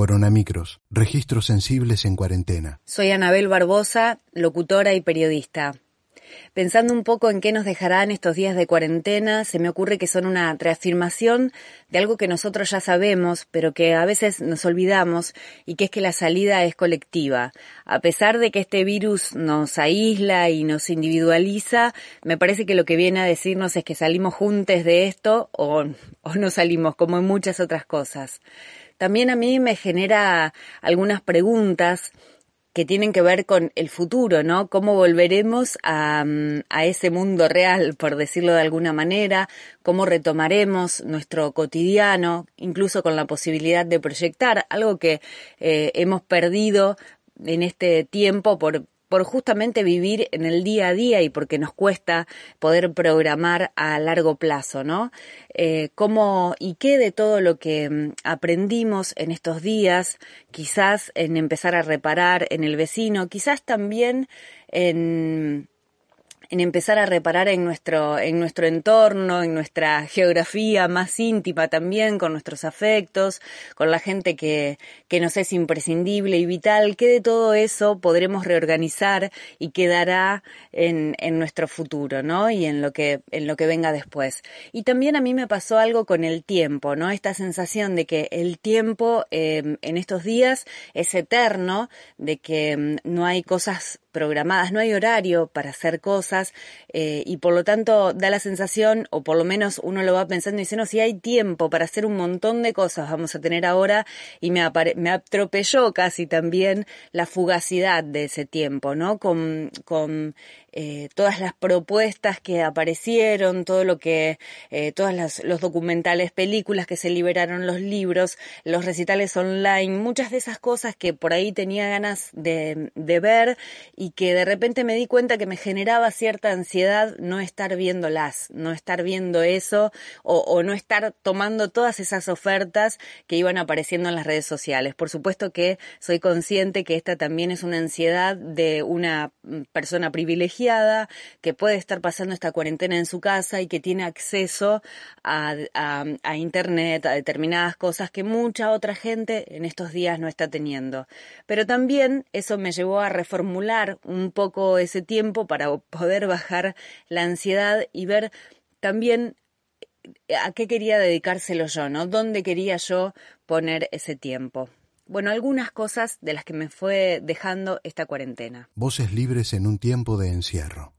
Coronamicros, registros sensibles en cuarentena. Soy Anabel Barbosa, locutora y periodista. Pensando un poco en qué nos dejarán estos días de cuarentena, se me ocurre que son una reafirmación de algo que nosotros ya sabemos, pero que a veces nos olvidamos, y que es que la salida es colectiva. A pesar de que este virus nos aísla y nos individualiza, me parece que lo que viene a decirnos es que salimos juntos de esto o, o no salimos, como en muchas otras cosas. También a mí me genera algunas preguntas que tienen que ver con el futuro, ¿no? Cómo volveremos a, mm, a, ese mundo real, por decirlo de alguna manera, cómo retomaremos nuestro cotidiano, incluso con la posibilidad de proyectar algo que eh, hemos perdido en este tiempo por por justamente vivir en el día a día y porque nos cuesta poder programar a largo plazo, ¿no? Eh, ¿Cómo y qué de todo lo que mm, aprendimos en estos días, quizás en empezar a reparar en el vecino, quizás también en en empezar a reparar en nuestro, en nuestro entorno, en nuestra geografía más íntima también, con nuestros afectos, con la gente que, que nos es imprescindible y vital, que de todo eso podremos reorganizar y quedará en, en nuestro futuro, ¿no? Y en lo que, en lo que venga después. Y también a mí me pasó algo con el tiempo, ¿no? Esta sensación de que el tiempo eh, en estos días es eterno, de que mm, no hay cosas programadas, no hay horario para hacer cosas eh, y por lo tanto da la sensación, o por lo menos uno lo va pensando y dice, no, si hay tiempo para hacer un montón de cosas vamos a tener ahora y me, me atropelló casi también la fugacidad de ese tiempo, ¿no? Con, con eh, todas las propuestas que aparecieron, todo lo que, eh, todos los documentales, películas que se liberaron, los libros, los recitales online, muchas de esas cosas que por ahí tenía ganas de, de ver y que de repente me di cuenta que me generaba cierta ansiedad no estar viéndolas, no estar viendo eso o, no estar tomando todas esas ofertas que iban apareciendo en las redes sociales. Por supuesto que soy consciente que esta también es una ansiedad de una mm, persona privilegiada que puede estar pasando esta cuarentena en su casa y que tiene acceso a, a Internet, a determinadas cosas que mucha otra gente en estos días no está teniendo. Pero también eso me llevó a reformular un poco ese tiempo para poder bajar la ansiedad y ver también eh, a qué quería dedicárselo yo, ¿no? ¿Dónde quería yo poner ese tiempo? Bueno, algunas cosas de las que me fue dejando esta cuarentena. Voces libres en un tiempo de encierro.